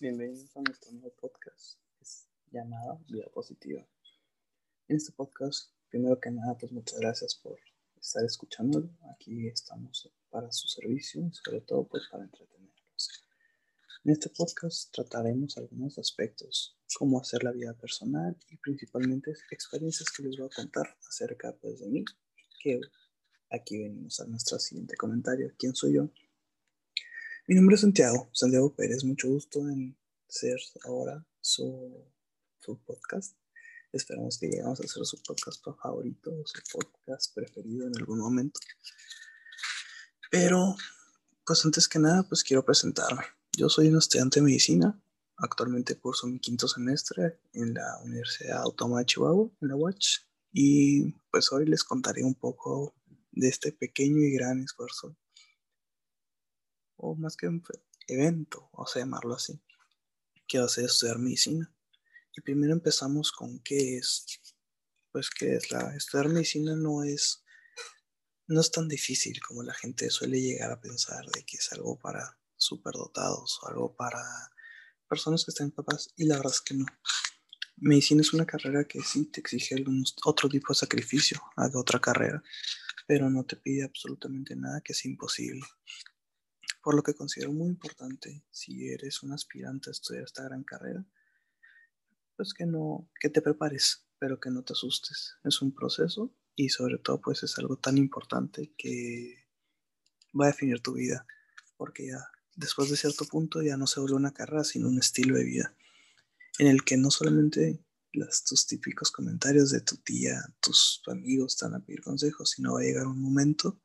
Bienvenidos a nuestro nuevo podcast, es llamado Vida Positiva. En este podcast, primero que nada, pues muchas gracias por estar escuchándolo. Aquí estamos para su servicio y sobre todo pues para entretenerlos. En este podcast trataremos algunos aspectos, como hacer la vida personal y principalmente experiencias que les voy a contar acerca pues de mí, que aquí venimos a nuestro siguiente comentario. ¿Quién soy yo? Mi nombre es Santiago, Santiago Pérez, mucho gusto en ser ahora su, su podcast. Esperamos que lleguemos a ser su podcast favorito su podcast preferido en algún momento. Pero, pues antes que nada, pues quiero presentarme. Yo soy un estudiante de medicina. Actualmente curso mi quinto semestre en la Universidad Autónoma de Chihuahua, en la UACH. Y pues hoy les contaré un poco de este pequeño y gran esfuerzo o más que un evento, o sea, llamarlo así, que va a ser estudiar medicina. Y primero empezamos con qué es, pues qué es la, estudiar medicina no es, no es tan difícil como la gente suele llegar a pensar de que es algo para superdotados o algo para personas que están capaz y la verdad es que no. Medicina es una carrera que sí te exige algún otro tipo de sacrificio a otra carrera, pero no te pide absolutamente nada que es imposible por lo que considero muy importante si eres un aspirante a estudiar esta gran carrera, pues que no, que te prepares, pero que no te asustes. Es un proceso y sobre todo pues es algo tan importante que va a definir tu vida, porque ya después de cierto punto ya no se vuelve una carrera, sino un estilo de vida, en el que no solamente las, tus típicos comentarios de tu tía, tus amigos van a pedir consejos, sino va a llegar un momento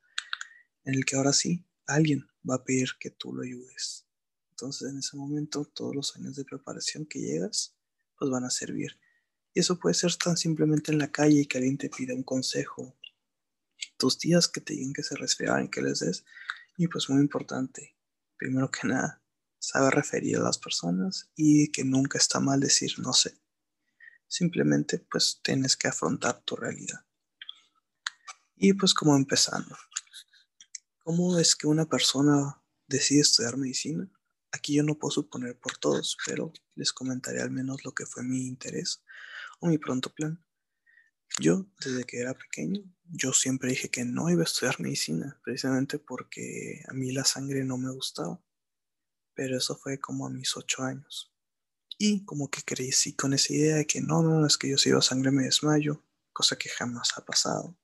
en el que ahora sí alguien va a pedir que tú lo ayudes. Entonces en ese momento todos los años de preparación que llegas pues van a servir. Y eso puede ser tan simplemente en la calle y que alguien te pida un consejo. Tus tías que te digan que se resfriaban, que les des. Y pues muy importante, primero que nada, saber referir a las personas y que nunca está mal decir no sé. Simplemente pues tienes que afrontar tu realidad. Y pues como empezando, ¿Cómo es que una persona decide estudiar medicina? Aquí yo no puedo suponer por todos, pero les comentaré al menos lo que fue mi interés o mi pronto plan. Yo, desde que era pequeño, yo siempre dije que no iba a estudiar medicina, precisamente porque a mí la sangre no me gustaba. Pero eso fue como a mis ocho años. Y como que crecí con esa idea de que no, no, es que yo si a sangre me desmayo, cosa que jamás ha pasado.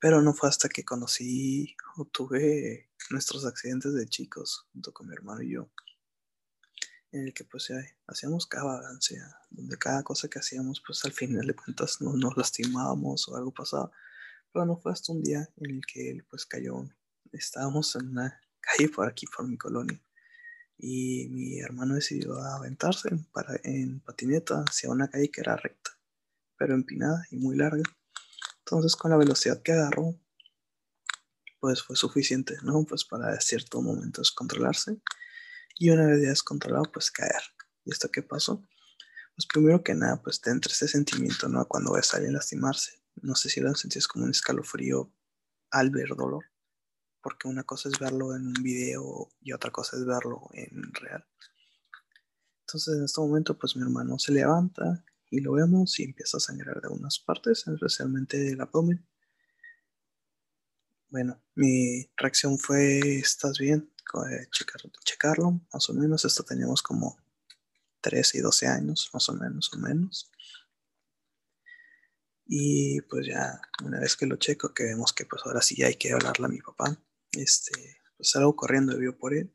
Pero no fue hasta que conocí o tuve nuestros accidentes de chicos junto con mi hermano y yo, en el que pues hacíamos cada vagancia, donde cada cosa que hacíamos pues al final de cuentas no nos lastimábamos o algo pasaba. Pero no fue hasta un día en el que él pues cayó. Estábamos en una calle por aquí, por mi colonia. Y mi hermano decidió aventarse para, en patineta hacia una calle que era recta, pero empinada y muy larga. Entonces con la velocidad que agarró, pues fue suficiente, ¿no? Pues para cierto momento descontrolarse y una vez ya descontrolado, pues caer. ¿Y esto qué pasó? Pues primero que nada, pues te entra ese sentimiento, ¿no? Cuando ves a alguien lastimarse. No sé si lo sentís como un escalofrío al ver dolor, porque una cosa es verlo en un video y otra cosa es verlo en real. Entonces en este momento, pues mi hermano se levanta, y lo vemos y empieza a sangrar de algunas partes, especialmente del abdomen. Bueno, mi reacción fue, ¿estás bien? Checar, checarlo, más o menos. Esto teníamos como 13 y 12 años, más o menos, o menos. Y pues ya, una vez que lo checo, que vemos que pues ahora sí hay que hablarle a mi papá, este, pues salgo corriendo, vio por él.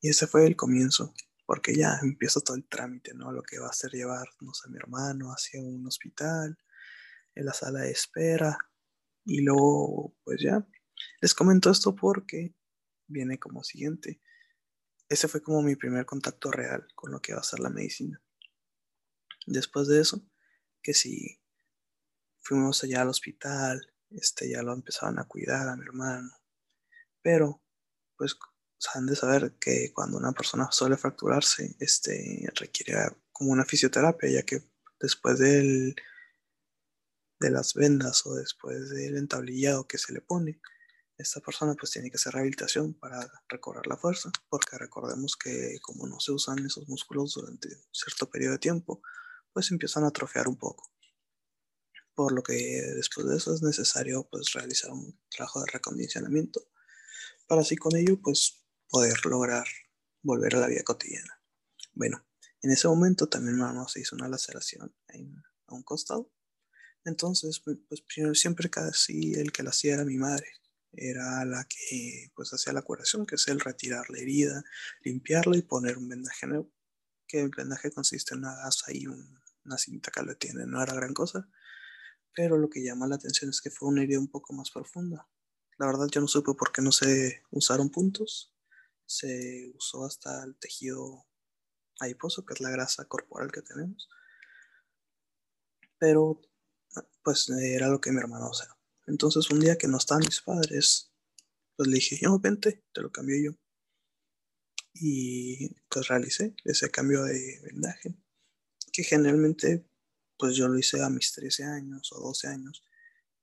Y ese fue el comienzo porque ya empieza todo el trámite, ¿no? Lo que va a hacer llevarnos a mi hermano hacia un hospital, en la sala de espera, y luego, pues ya, les comento esto porque viene como siguiente. Ese fue como mi primer contacto real con lo que va a ser la medicina. Después de eso, que si fuimos allá al hospital, este, ya lo empezaban a cuidar a mi hermano, pero pues han de saber que cuando una persona suele fracturarse, este, requiere como una fisioterapia, ya que después del, de las vendas o después del entablillado que se le pone, esta persona pues tiene que hacer rehabilitación para recobrar la fuerza, porque recordemos que como no se usan esos músculos durante cierto periodo de tiempo, pues empiezan a atrofiar un poco. Por lo que después de eso es necesario pues realizar un trabajo de recondicionamiento para así con ello pues poder lograr volver a la vida cotidiana. Bueno, en ese momento también mi hermano se hizo una laceración a un costado. Entonces, pues, pues siempre casi el que la hacía era mi madre era la que pues hacía la curación, que es el retirar la herida, limpiarla y poner un vendaje nuevo, que el vendaje consiste en una gasa y una cinta que lo tiene, no era gran cosa, pero lo que llama la atención es que fue una herida un poco más profunda. La verdad yo no supe por qué no se usaron puntos, se usó hasta el tejido adiposo, que es la grasa corporal que tenemos, pero pues era lo que mi hermano sea entonces un día que no estaban mis padres, pues le dije, yo vente, te lo cambio yo. Y pues realicé ese cambio de vendaje, que generalmente pues yo lo hice a mis 13 años o 12 años.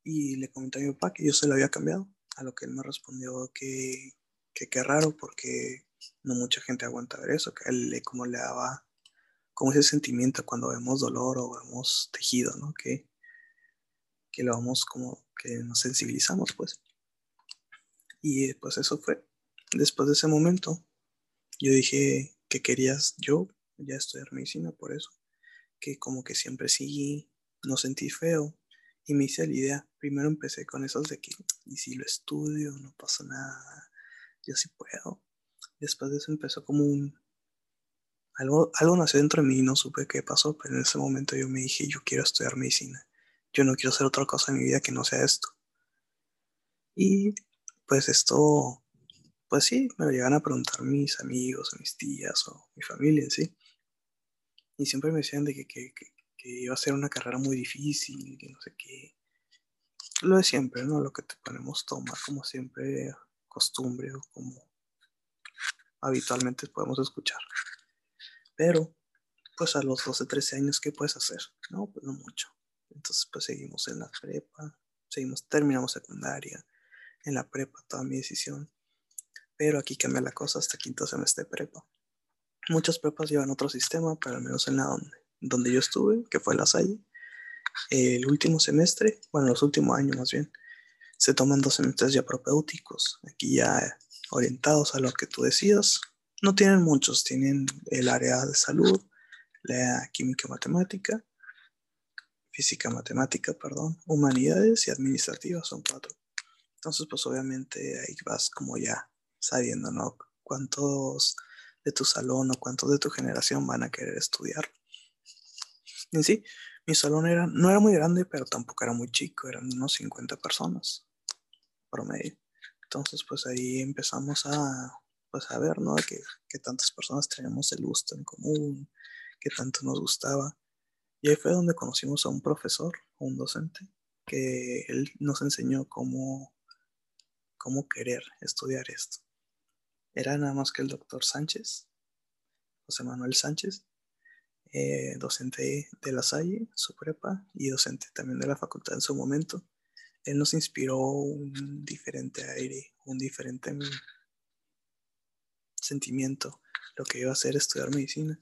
Y le comenté a mi papá que yo se lo había cambiado, a lo que él me respondió que qué raro porque no mucha gente aguanta ver eso, que le, como le daba como ese sentimiento cuando vemos dolor o vemos tejido, ¿no? Que, que lo vamos como que nos sensibilizamos, pues. Y pues eso fue. Después de ese momento, yo dije que querías yo ya estudiar medicina por eso. Que como que siempre sí, no sentí feo. Y me hice la idea. Primero empecé con esos de que, y si lo estudio, no pasa nada. Yo puedo. Después de eso empezó como un... Algo, algo nació dentro de mí no supe qué pasó, pero en ese momento yo me dije, yo quiero estudiar medicina yo no quiero hacer otra cosa en mi vida que no sea esto. Y pues esto, pues sí, me lo llegan a preguntar mis amigos, mis tías o mi familia, ¿sí? Y siempre me decían de que, que, iba a ser una carrera muy difícil, que no sé qué. Lo de siempre, ¿no? Lo que te ponemos tomar como siempre costumbre o como habitualmente podemos escuchar. Pero, pues a los 12, 13 años, ¿qué puedes hacer? No, pues no mucho. Entonces pues seguimos en la prepa, seguimos, terminamos secundaria, en la prepa toda mi decisión. Pero aquí cambia la cosa hasta quinto semestre de prepa. Muchas prepas llevan otro sistema, pero al menos en la donde, donde yo estuve, que fue la Salle, el último semestre, bueno, los últimos años más bien, se toman dos semestres ya propéuticos, aquí ya orientados a lo que tú decidas. No tienen muchos, tienen el área de salud, la química matemática física, matemática, perdón, humanidades y administrativas son cuatro. Entonces, pues obviamente ahí vas como ya sabiendo, ¿no? Cuántos de tu salón o cuántos de tu generación van a querer estudiar. Sí, mi salón era, no era muy grande, pero tampoco era muy chico, eran unos 50 personas promedio. Entonces, pues ahí empezamos a, pues a ver, ¿no? Que, que tantas personas teníamos el gusto en común, que tanto nos gustaba. Y ahí fue donde conocimos a un profesor, un docente, que él nos enseñó cómo, cómo querer estudiar esto. Era nada más que el doctor Sánchez, José Manuel Sánchez, eh, docente de la Salle, su prepa, y docente también de la facultad en su momento. Él nos inspiró un diferente aire, un diferente sentimiento, lo que iba a ser estudiar medicina,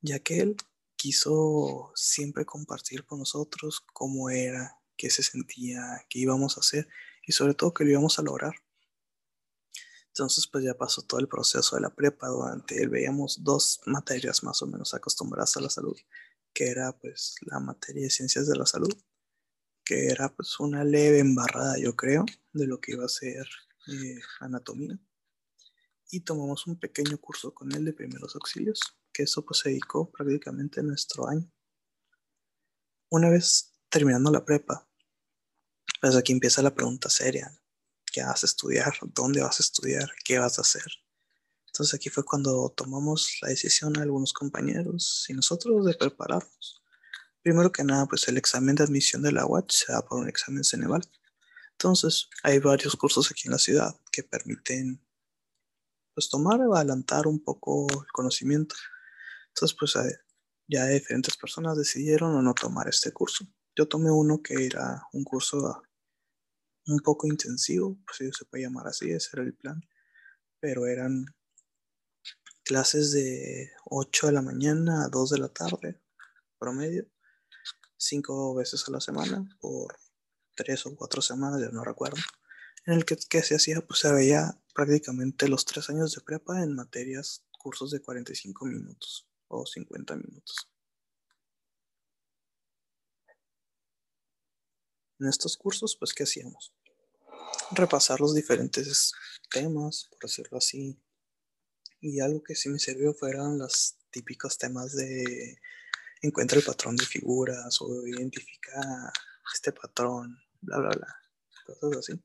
ya que él quiso siempre compartir con nosotros cómo era, qué se sentía, qué íbamos a hacer y sobre todo que lo íbamos a lograr. Entonces pues ya pasó todo el proceso de la prepa, durante él veíamos dos materias más o menos acostumbradas a la salud, que era pues la materia de ciencias de la salud, que era pues una leve embarrada yo creo de lo que iba a ser eh, anatomía. Y tomamos un pequeño curso con él de primeros auxilios que eso pues se dedicó prácticamente nuestro año. Una vez terminando la prepa, pues aquí empieza la pregunta seria. ¿Qué vas a estudiar? ¿Dónde vas a estudiar? ¿Qué vas a hacer? Entonces aquí fue cuando tomamos la decisión algunos compañeros y nosotros de prepararnos. Primero que nada, pues el examen de admisión de la UAT se da por un examen Ceneval. Entonces, hay varios cursos aquí en la ciudad que permiten pues tomar o adelantar un poco el conocimiento. Entonces, pues ya diferentes personas decidieron o no tomar este curso. Yo tomé uno que era un curso un poco intensivo, pues si se puede llamar así, ese era el plan, pero eran clases de 8 de la mañana a 2 de la tarde, promedio, cinco veces a la semana, por tres o cuatro semanas, ya no recuerdo, en el que, que se hacía, pues se veía prácticamente los tres años de prepa en materias, cursos de 45 minutos o 50 minutos. En estos cursos, pues, ¿qué hacíamos? Repasar los diferentes temas, por decirlo así. Y algo que sí me sirvió fueron los típicos temas de encuentra el patrón de figuras o identifica este patrón, bla, bla, bla. Cosas así.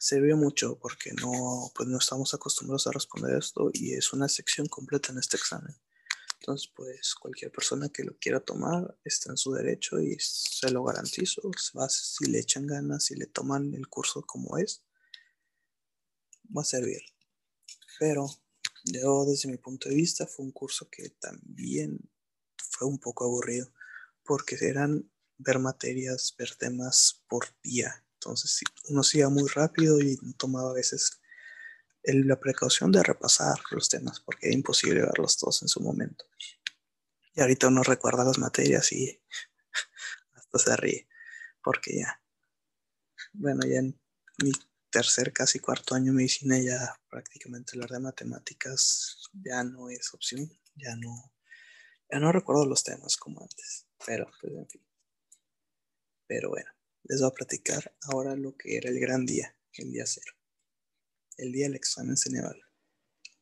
Sirvió mucho porque no, pues no estamos acostumbrados a responder esto y es una sección completa en este examen. Entonces, pues cualquier persona que lo quiera tomar está en su derecho y se lo garantizo. Si le echan ganas, si le toman el curso como es, va a servir. Pero desde mi punto de vista fue un curso que también fue un poco aburrido porque eran ver materias, ver temas por día. Entonces uno se iba muy rápido y tomaba a veces la precaución de repasar los temas porque era imposible verlos todos en su momento. Y ahorita uno recuerda las materias y hasta se ríe porque ya, bueno, ya en mi tercer, casi cuarto año de medicina ya prácticamente hablar de matemáticas ya no es opción, ya no, ya no recuerdo los temas como antes, pero pues en fin. Pero bueno, les voy a platicar ahora lo que era el gran día, el día cero el día del examen Ceneval.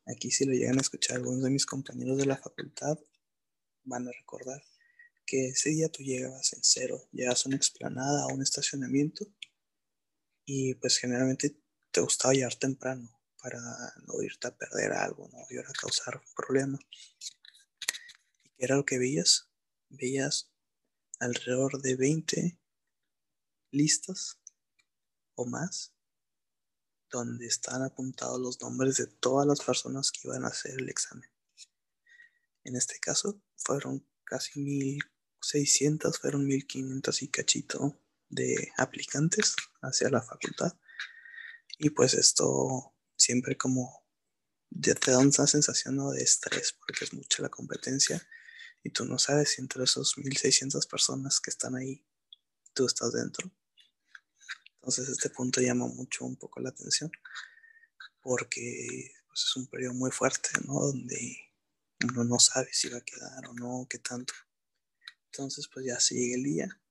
Aquí si lo llegan a escuchar algunos de mis compañeros de la facultad, van a recordar que ese día tú llegabas en cero, llegas a una explanada, a un estacionamiento, y pues generalmente te gustaba llegar temprano para no irte a perder algo, no ir a causar problemas. ¿Y qué era lo que veías? Veías alrededor de 20 listas o más donde están apuntados los nombres de todas las personas que iban a hacer el examen. En este caso fueron casi 1600, fueron 1500 y cachito de aplicantes hacia la facultad. Y pues esto siempre como ya te da una sensación de estrés porque es mucha la competencia y tú no sabes si entre esos 1600 personas que están ahí tú estás dentro. Entonces este punto llama mucho un poco la atención porque pues, es un periodo muy fuerte, ¿no? Donde uno no sabe si va a quedar o no, qué tanto. Entonces pues ya se llega el día,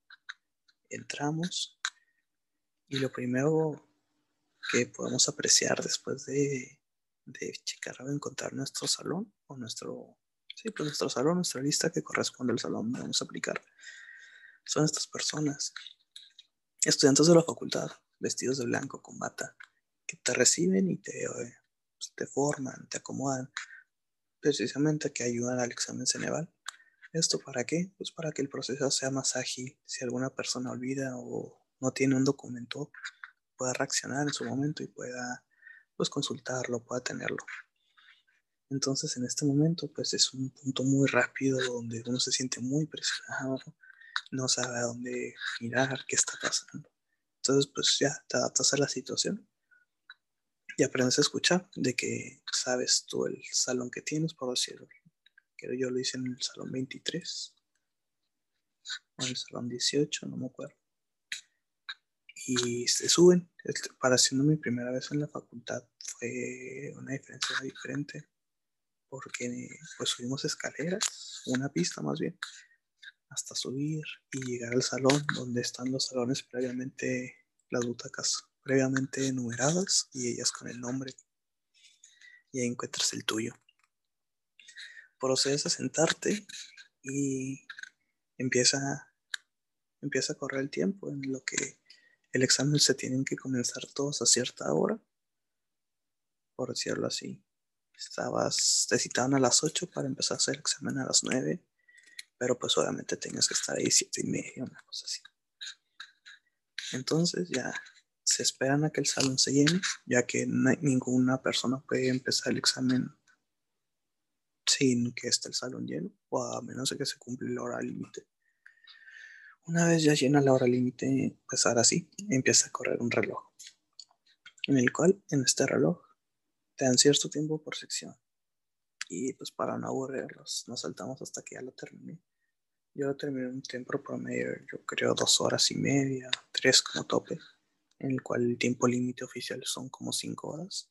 entramos y lo primero que podemos apreciar después de, de checar o encontrar nuestro salón o nuestro, sí, pues nuestro salón, nuestra lista que corresponde al salón vamos a aplicar, son estas personas estudiantes de la facultad, vestidos de blanco con bata, que te reciben y te, pues, te forman, te acomodan, precisamente que ayudan al examen Ceneval. ¿Esto para qué? Pues para que el proceso sea más ágil. Si alguna persona olvida o no tiene un documento, pueda reaccionar en su momento y pueda pues consultarlo, pueda tenerlo. Entonces en este momento pues es un punto muy rápido donde uno se siente muy presionado, no sabe a dónde mirar, qué está pasando. Entonces, pues ya te adaptas a la situación y aprendes a escuchar de que sabes tú el salón que tienes, por decirlo. Que yo lo hice en el salón 23 o en el salón 18, no me acuerdo. Y se suben. Para siendo mi primera vez en la facultad fue una diferencia diferente porque pues subimos escaleras, una pista más bien, hasta subir y llegar al salón donde están los salones previamente, las butacas previamente numeradas y ellas con el nombre. Y ahí encuentras el tuyo. Procedes a sentarte y empieza, empieza a correr el tiempo en lo que el examen se tienen que comenzar todos a cierta hora, por decirlo así. Estabas, te citaban a las 8 para empezar a hacer el examen a las 9 pero pues obviamente tengas que estar ahí siete y media, una cosa así. Entonces ya se esperan a que el salón se llene, ya que ninguna persona puede empezar el examen sin que esté el salón lleno, o a menos de que se cumpla el hora límite. Una vez ya llena la hora límite, pues ahora sí, empieza a correr un reloj, en el cual, en este reloj, te dan cierto tiempo por sección. Y pues para no aburrirlos, nos saltamos hasta que ya lo terminé. Yo lo terminé un tiempo promedio, yo creo dos horas y media, tres como tope, en el cual el tiempo límite oficial son como cinco horas.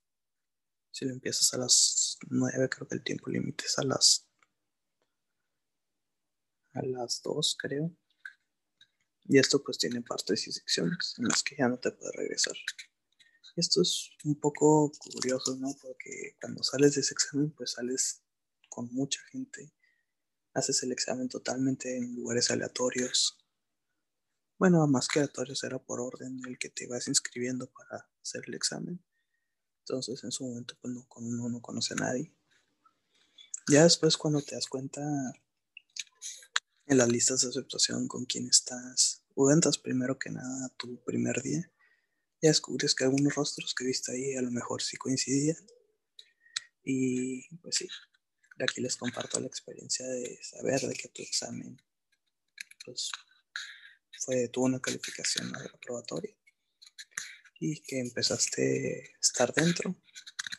Si lo empiezas a las nueve, creo que el tiempo límite es a las a las dos, creo. Y esto pues tiene partes y secciones en las que ya no te puedes regresar. Esto es un poco curioso, ¿no? Porque cuando sales de ese examen pues sales con mucha gente. Haces el examen totalmente en lugares aleatorios. Bueno, más que aleatorios era por orden el que te vas inscribiendo para hacer el examen. Entonces en su momento pues no, uno no conoce a nadie. Ya después cuando te das cuenta en las listas de aceptación con quién estás. O entras primero que nada tu primer día. Ya descubres que algunos rostros que viste ahí a lo mejor sí coincidían. Y pues sí, aquí les comparto la experiencia de saber de que tu examen pues, fue, tuvo una calificación aprobatoria y que empezaste a estar dentro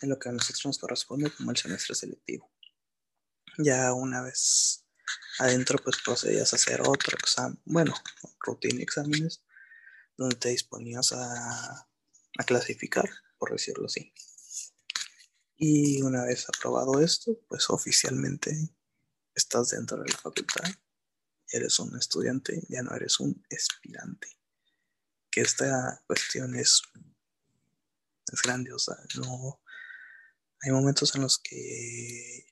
en lo que a nosotros nos corresponde como el semestre selectivo. Ya una vez Adentro pues procedías a hacer otro examen, bueno, rutina exámenes, donde te disponías a, clasificar, por decirlo así. Y una vez aprobado esto, pues oficialmente estás dentro de la facultad, eres un estudiante, ya no eres un aspirante. Que esta cuestión es, es grandiosa, no hay momentos en los que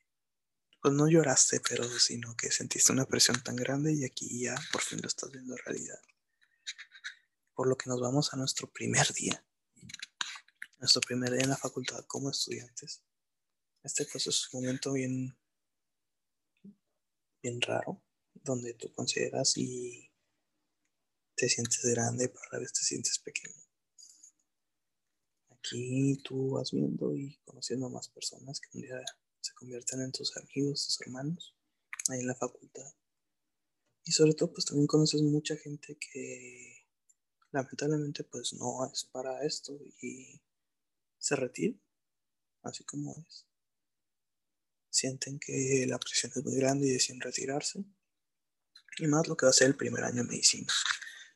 pues no lloraste, pero sino que sentiste una presión tan grande y aquí ya por fin lo estás viendo realidad. Por lo que nos vamos a nuestro primer día. Nuestro primer día en la facultad como estudiantes. Este pues es un momento bien, bien raro, donde tú consideras y te sientes grande, pero a la vez te sientes pequeño. Aquí tú vas viendo y conociendo a más personas que un día se convierten en tus amigos, tus hermanos, ahí en la facultad. Y sobre todo, pues también conoces mucha gente que lamentablemente pues no es para esto y se retira, así como es. Sienten que la presión es muy grande y deciden retirarse. Y más lo que va a ser el primer año de medicina.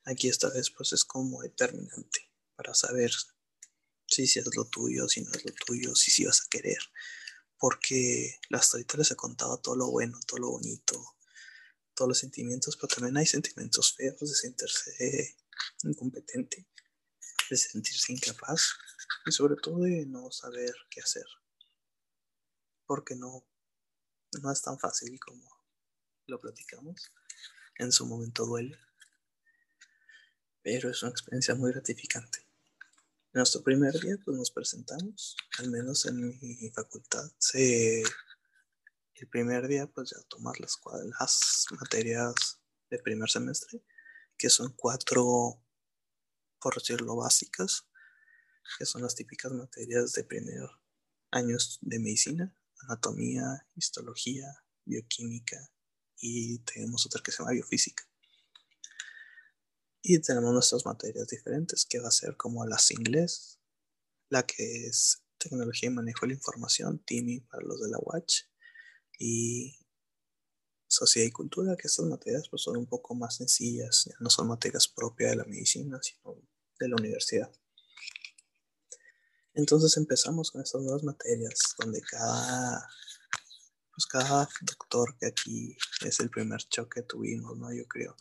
Aquí esta vez pues es como determinante para saber si, si es lo tuyo, si no es lo tuyo, si si vas a querer, porque hasta ahorita les he contado todo lo bueno, todo lo bonito, todos los sentimientos, pero también hay sentimientos feos de sentirse incompetente, de sentirse incapaz y sobre todo de no saber qué hacer, porque no, no es tan fácil como lo platicamos, en su momento duele, pero es una experiencia muy gratificante. Nuestro primer día, pues nos presentamos, al menos en mi facultad. Se, el primer día, pues ya tomar las, las materias de primer semestre, que son cuatro, por decirlo, básicas, que son las típicas materias de primer años de medicina, anatomía, histología, bioquímica y tenemos otra que se llama biofísica. Y tenemos nuestras materias diferentes, que va a ser como las inglés, la que es tecnología y manejo de la información, TIMI para los de la Watch, y sociedad y cultura, que estas materias pues, son un poco más sencillas, ya no son materias propias de la medicina, sino de la universidad. Entonces empezamos con estas nuevas materias, donde cada, pues cada doctor que aquí es el primer choque que tuvimos, ¿no? Yo creo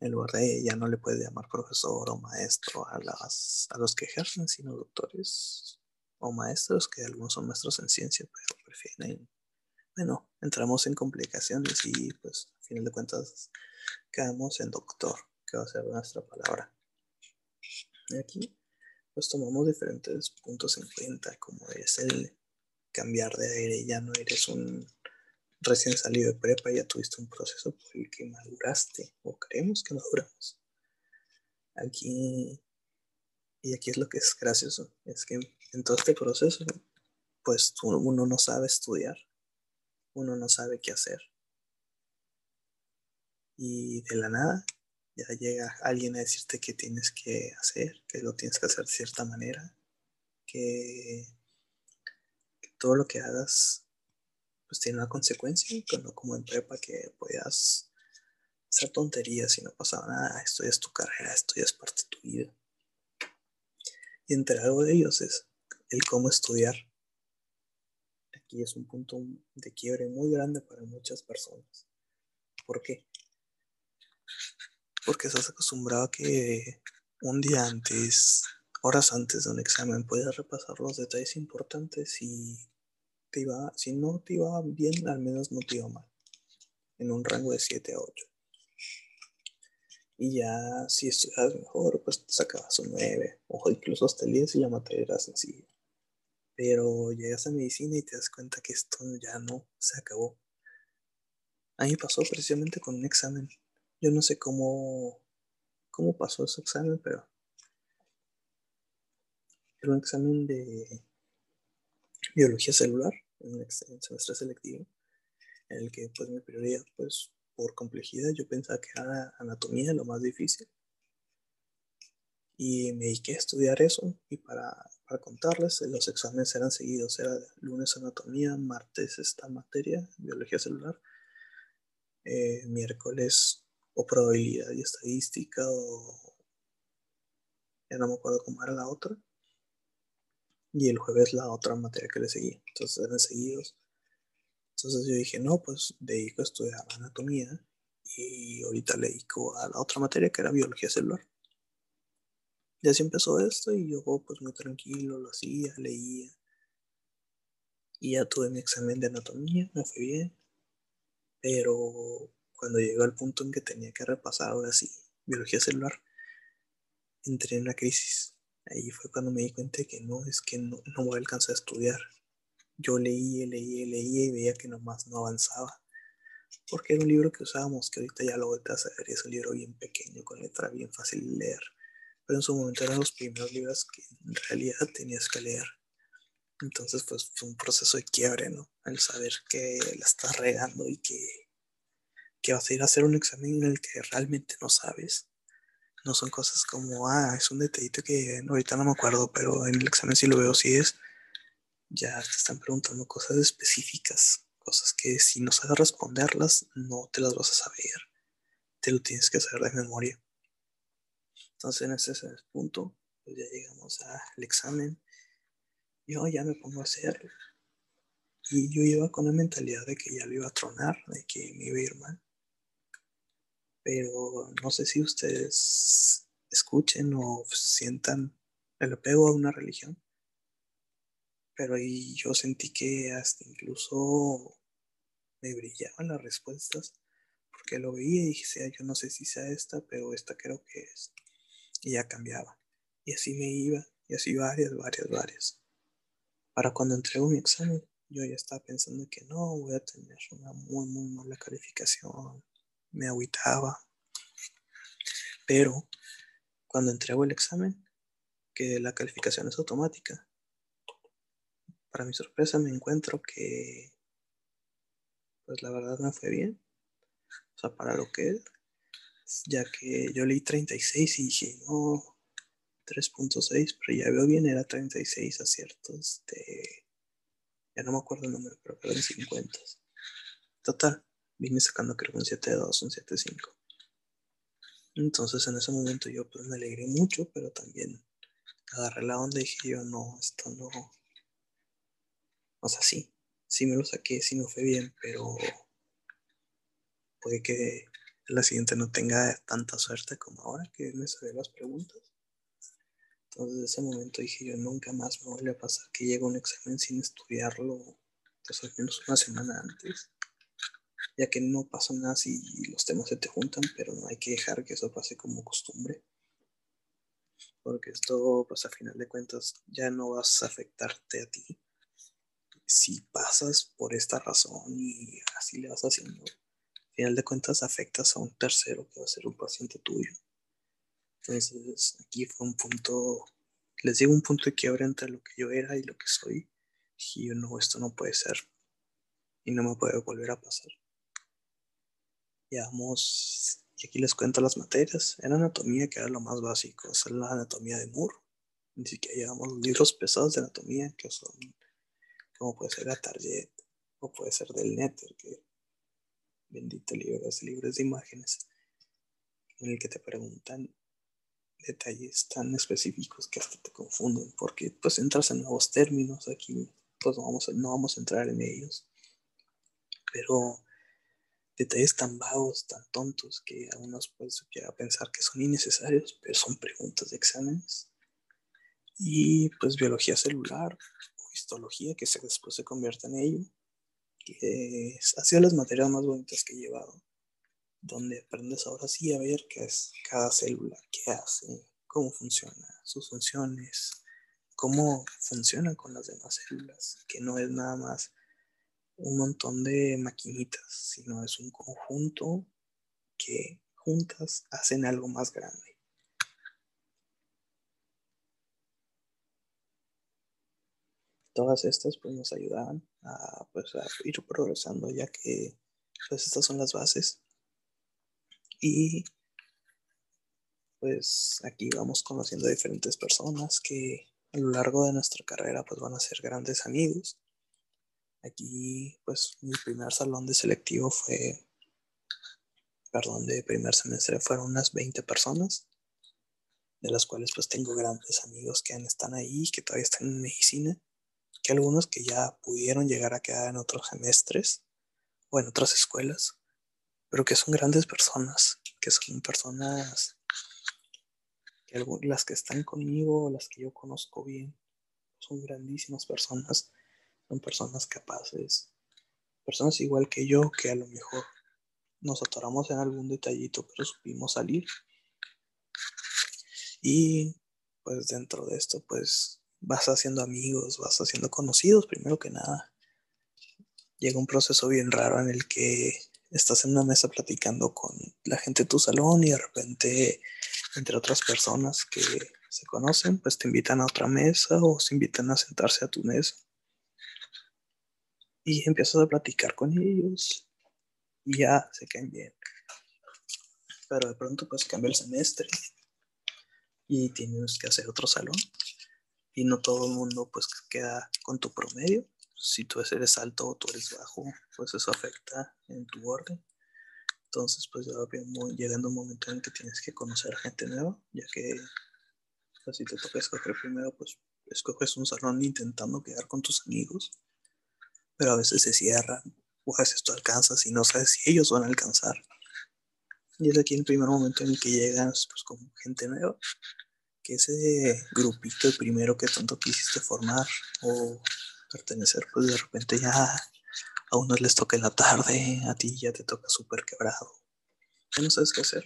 en lugar de ya no le puede llamar profesor o maestro a, las, a los que ejercen, sino doctores o maestros, que algunos son maestros en ciencia, pero prefieren, bueno, entramos en complicaciones y pues a final de cuentas quedamos en doctor, que va a ser nuestra palabra. Aquí pues tomamos diferentes puntos en cuenta, como es el cambiar de aire, ya no eres un recién salido de prepa ya tuviste un proceso por el que maduraste o creemos que maduramos. Aquí, y aquí es lo que es gracioso, es que en todo este proceso, pues uno no sabe estudiar, uno no sabe qué hacer. Y de la nada ya llega alguien a decirte qué tienes que hacer, que lo tienes que hacer de cierta manera, que, todo lo que hagas pues tiene una consecuencia, no como en prepa que podías hacer tonterías y no pasaba nada, esto ya es tu carrera, esto ya es parte de tu vida. Y entre algo de ellos es el cómo estudiar. Aquí es un punto de quiebre muy grande para muchas personas. ¿Por qué? porque estás acostumbrado a que un día antes, horas antes de un examen, puedas repasar los detalles importantes y te iba, si no te iba bien, al menos no te iba mal, en un rango de 7 a 8. Y ya si estudias mejor, pues sacabas un 9, o incluso hasta el 10 y la materia era sencilla. Pero llegas a medicina y te das cuenta que esto ya no se acabó. A mí pasó precisamente con un examen yo no sé cómo, cómo pasó ese examen, pero era un examen de biología celular, un semestre selectivo, en el que pues mi prioridad, pues por complejidad, yo pensaba que era anatomía lo más difícil. Y me dediqué a estudiar eso y para, para contarles, los exámenes eran seguidos, era lunes anatomía, martes esta materia, biología celular, eh, miércoles o probabilidad y estadística o ya no me acuerdo cómo era la otra. Y el jueves la otra materia que le seguía. Entonces eran seguidos. Entonces yo dije, no, pues dedico a estudiar anatomía y ahorita le dedico a la otra materia que era biología celular. Y así empezó esto y yo pues muy tranquilo, lo hacía, leía. Y ya tuve mi examen de anatomía, me fue bien. Pero cuando llegó al punto en que tenía que repasar ahora sí biología celular, entré en una crisis. Ahí fue cuando me di cuenta que no, es que no, no voy a alcanzar a estudiar. Yo leía, leía, leía y veía que nomás no avanzaba. Porque era un libro que usábamos, que ahorita ya lo voy a hacer, es un libro bien pequeño, con letra bien fácil de leer. Pero en su momento eran los primeros libros que en realidad tenías que leer. Entonces, pues fue un proceso de quiebre, ¿no? El saber que la estás regando y que que vas a ir a hacer un examen en el que realmente no sabes. No son cosas como, ah, es un detallito que ahorita no me acuerdo, pero en el examen sí lo veo, sí es. Ya te están preguntando cosas específicas, cosas que si no sabes responderlas, no te las vas a saber. Te lo tienes que hacer de memoria. Entonces, en ese, punto, pues ya llegamos al examen. Yo ya me pongo a hacerlo. Y yo iba con la mentalidad de que ya lo iba a tronar, de que me iba a ir mal pero no sé si ustedes escuchen o sientan el apego a una religión. Pero ahí yo sentí que hasta incluso me brillaban las respuestas, porque lo veía y dije, yo no sé si sea esta, pero esta creo que es. Y ya cambiaba. Y así me iba, y así varias, varias, varias. Para cuando entrego mi examen, yo ya estaba pensando que no, voy a tener una muy, muy mala calificación me agüitaba. Pero cuando entrego el examen, que la calificación es automática, para mi sorpresa me encuentro que, pues la verdad me fue bien. O sea, para lo que ya que yo leí 36 y dije, no, 3.6, pero ya veo bien, era 36 aciertos de, ya no me acuerdo el número, pero eran 50. Total, vine sacando creo un 7.2, un 7.5. Entonces en ese momento yo pues me alegré mucho, pero también agarré la onda y dije yo, no, esto no. O sea, sí, sí me lo saqué, sí me fue bien, pero puede que la siguiente no tenga tanta suerte como ahora que me sabía las preguntas. Entonces en ese momento dije yo, nunca más me vuelve a pasar que llegue un examen sin estudiarlo, pues al menos una semana antes ya que no pasa nada si los temas se te juntan, pero no hay que dejar que eso pase como costumbre. Porque esto, pues a final de cuentas, ya no vas a afectarte a ti. Si pasas por esta razón y así le vas haciendo, final de cuentas afectas a un tercero que va a ser un paciente tuyo. Entonces, aquí fue un punto, les digo un punto de quiebre entre lo que yo era y lo que soy. Y yo no, esto no puede ser. Y no me puede volver a pasar. Llevamos Y aquí les cuento las materias. Era anatomía, que era lo más básico, es la anatomía de Moore. Ni siquiera llevamos libros pesados de anatomía, que son como puede ser la Target o puede ser del Netter, que bendito libro, ese libro de imágenes, en el que te preguntan detalles tan específicos que hasta te confunden, porque pues entras en nuevos términos aquí, pues no vamos a, no vamos a entrar en ellos. Pero detalles tan vagos, tan tontos, que a unos a pensar que son innecesarios, pero son preguntas de exámenes. Y pues biología celular o histología, que se, después se convierte en ello, que ha sido las materias más bonitas que he llevado, donde aprendes ahora sí a ver qué es cada célula, qué hace, cómo funciona, sus funciones, cómo funciona con las demás células, que no es nada más un montón de maquinitas, sino es un conjunto que juntas hacen algo más grande. Todas estas pues nos ayudan a, pues, ir progresando ya que pues estas son las bases y pues aquí vamos conociendo diferentes personas que a lo largo de nuestra carrera pues van a ser grandes amigos. Aquí pues mi primer salón de selectivo fue, perdón, de primer semestre fueron unas 20 personas, de las cuales pues tengo grandes amigos que están ahí, que todavía están en medicina, que algunos que ya pudieron llegar a quedar en otros semestres o en otras escuelas pero que son grandes personas, que son personas, que las que están conmigo, las que yo conozco bien, son grandísimas personas, son personas capaces, personas igual que yo, que a lo mejor nos atoramos en algún detallito, pero supimos salir. Y pues dentro de esto, pues vas haciendo amigos, vas haciendo conocidos, primero que nada. Llega un proceso bien raro en el que estás en una mesa platicando con la gente de tu salón y de repente, entre otras personas que se conocen, pues te invitan a otra mesa o se invitan a sentarse a tu mesa. Y empiezas a platicar con ellos y ya se caen bien. Pero de pronto pues cambia el semestre y tienes que hacer otro salón y no todo el mundo pues queda con tu promedio si tú eres alto o tú eres bajo, pues eso afecta en tu orden. Entonces, pues ya llegando un momento en que tienes que conocer gente nueva, ya que pues, si te toca escoger primero, pues escoges un salón intentando quedar con tus amigos, pero a veces se cierran, o a veces tú alcanzas y no sabes si ellos van a alcanzar. Y es aquí el primer momento en el que llegas pues, con gente nueva, que ese grupito primero que tanto quisiste formar o pertenecer, pues de repente ya a unos les toca en la tarde, a ti ya te toca súper quebrado. Ya no sabes qué hacer.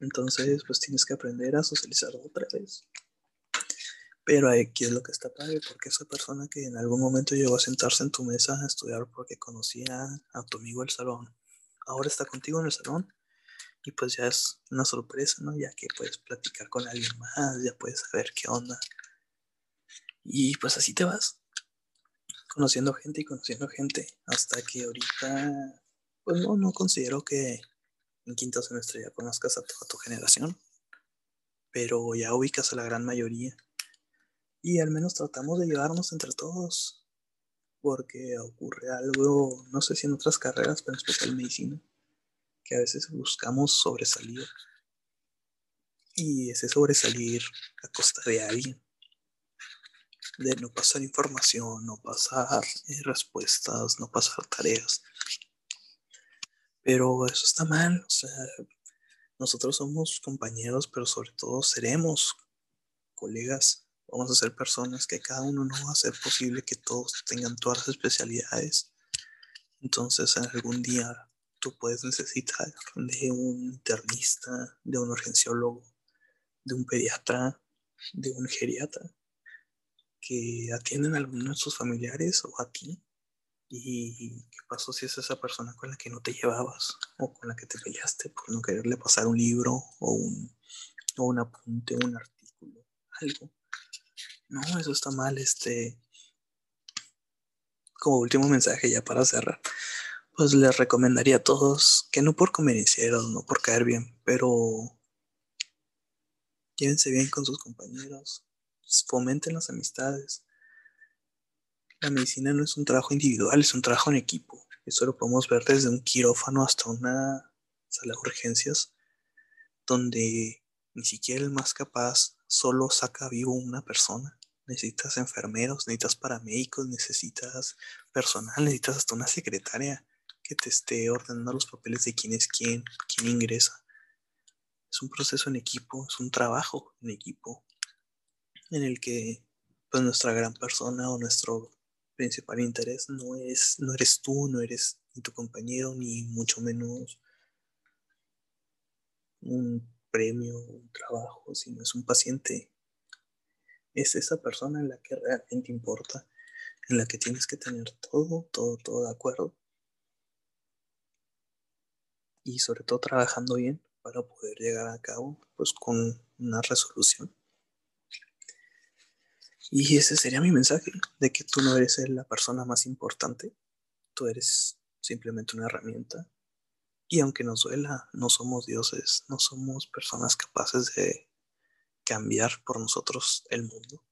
Entonces, pues tienes que aprender a socializar otra vez. Pero aquí es lo que está padre, porque esa persona que en algún momento llegó a sentarse en tu mesa a estudiar porque conocía a tu amigo el salón, ahora está contigo en el salón y pues ya es una sorpresa, ¿no? Ya que puedes platicar con alguien más, ya puedes saber qué onda. Y pues así te vas, conociendo gente y conociendo gente, hasta que ahorita, pues no, no considero que en quinto semestre ya conozcas a toda tu generación, pero ya ubicas a la gran mayoría. Y al menos tratamos de llevarnos entre todos, porque ocurre algo, no sé si en otras carreras, pero en especial medicina que a veces buscamos sobresalir. Y ese sobresalir a costa de alguien. De no pasar información, no pasar eh, respuestas, no pasar tareas. Pero eso está mal. Nosotros somos compañeros, pero sobre todo seremos colegas. Vamos a ser personas que cada uno no va a ser posible que todos tengan todas las especialidades. Entonces, en algún día puedes necesitar de un internista, de un urgenciólogo, de un pediatra, de un geriatra, que atienden a algunos de sus familiares o a ti. ¿Y qué pasó si es esa persona con la que no te llevabas o con la que te peleaste por no quererle pasar un libro o un, o un un artículo, algo? No, eso está mal. Este, como último mensaje ya para cerrar pues les recomendaría a todos que no por convenencieros, no por caer bien, pero llévense bien con sus compañeros, fomenten las amistades. La medicina no es un trabajo individual, es un trabajo en equipo. Eso lo podemos ver desde un quirófano hasta una sala de urgencias, donde ni siquiera el más capaz solo saca vivo una persona. Necesitas enfermeros, necesitas paramédicos, necesitas personal, necesitas hasta una secretaria que te esté ordenando los papeles de quién es quién, quién ingresa. Es un proceso en equipo, es un trabajo en equipo en el que pues nuestra gran persona o nuestro principal interés no es no eres tú, no eres ni tu compañero ni mucho menos un premio, un trabajo, sino es un paciente. Es esa persona en la que realmente importa, en la que tienes que tener todo, todo, todo de acuerdo. Y sobre todo trabajando bien para poder llegar a cabo pues con una resolución. Y ese sería mi mensaje, de que tú no eres la persona más importante, tú eres simplemente una herramienta y aunque nos duela, no somos dioses, no somos personas capaces de cambiar por nosotros el mundo.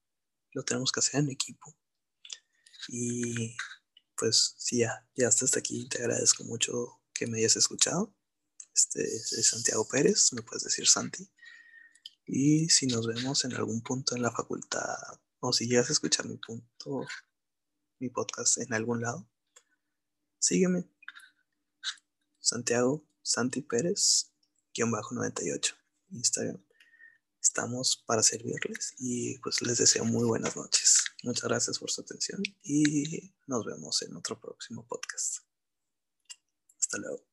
Lo tenemos que hacer en equipo. Y pues si ya, ya hasta aquí, te agradezco mucho que me hayas escuchado. Este es Santiago Pérez, me puedes decir Santi. Y si nos vemos en algún punto en la facultad, o si llegas a escuchar mi punto, mi podcast en algún lado, sígueme Santiago Santi Pérez, guion bajo 98, Instagram. Estamos para servirles y pues les deseo muy buenas noches. Muchas gracias por su atención y nos vemos en otro próximo podcast. Hasta luego.